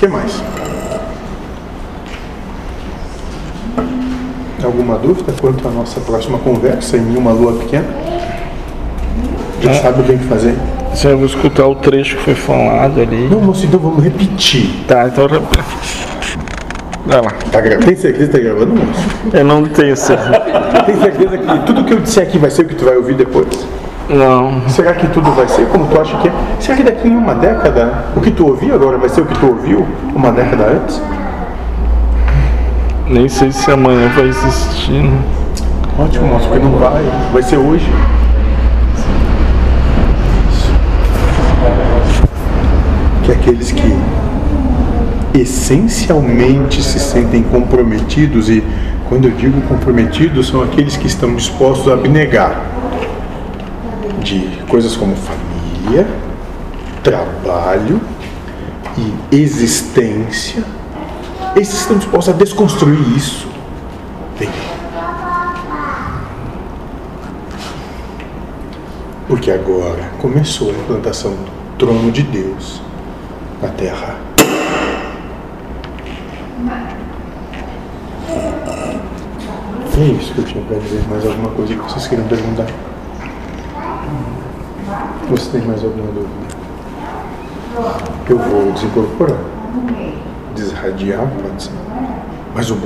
que mais? Alguma dúvida quanto à nossa próxima conversa em uma lua pequena? Já É. sabe o que fazer? Eu vou escutar o trecho que foi falado ali. Não, moço, então vamos repetir. Tá, então. Vai lá. Tá gravando? Tem certeza que tá gravando, moço? Eu não tenho certeza. Tem certeza que tudo que eu disser aqui vai ser o que tu vai ouvir depois? Não. Será que tudo vai ser como tu acha que é? Será que daqui em uma década o que tu ouviu agora vai ser o que tu ouviu uma década antes? Nem sei se amanhã vai existir. né? Ótimo, moço, porque não vai. Vai ser hoje. Que aqueles que essencialmente se sentem comprometidos, e quando eu digo comprometidos, são aqueles que estão dispostos a abnegar de coisas como família, trabalho e existência. Esses estão dispostos a desconstruir isso. Porque agora começou a implantação do trono de Deus na terra. É isso que eu tinha para dizer. Mais alguma coisa que vocês queiram perguntar? Você tem mais alguma dúvida? Eu vou desincorporar. Desradiar, pode ser. Mas o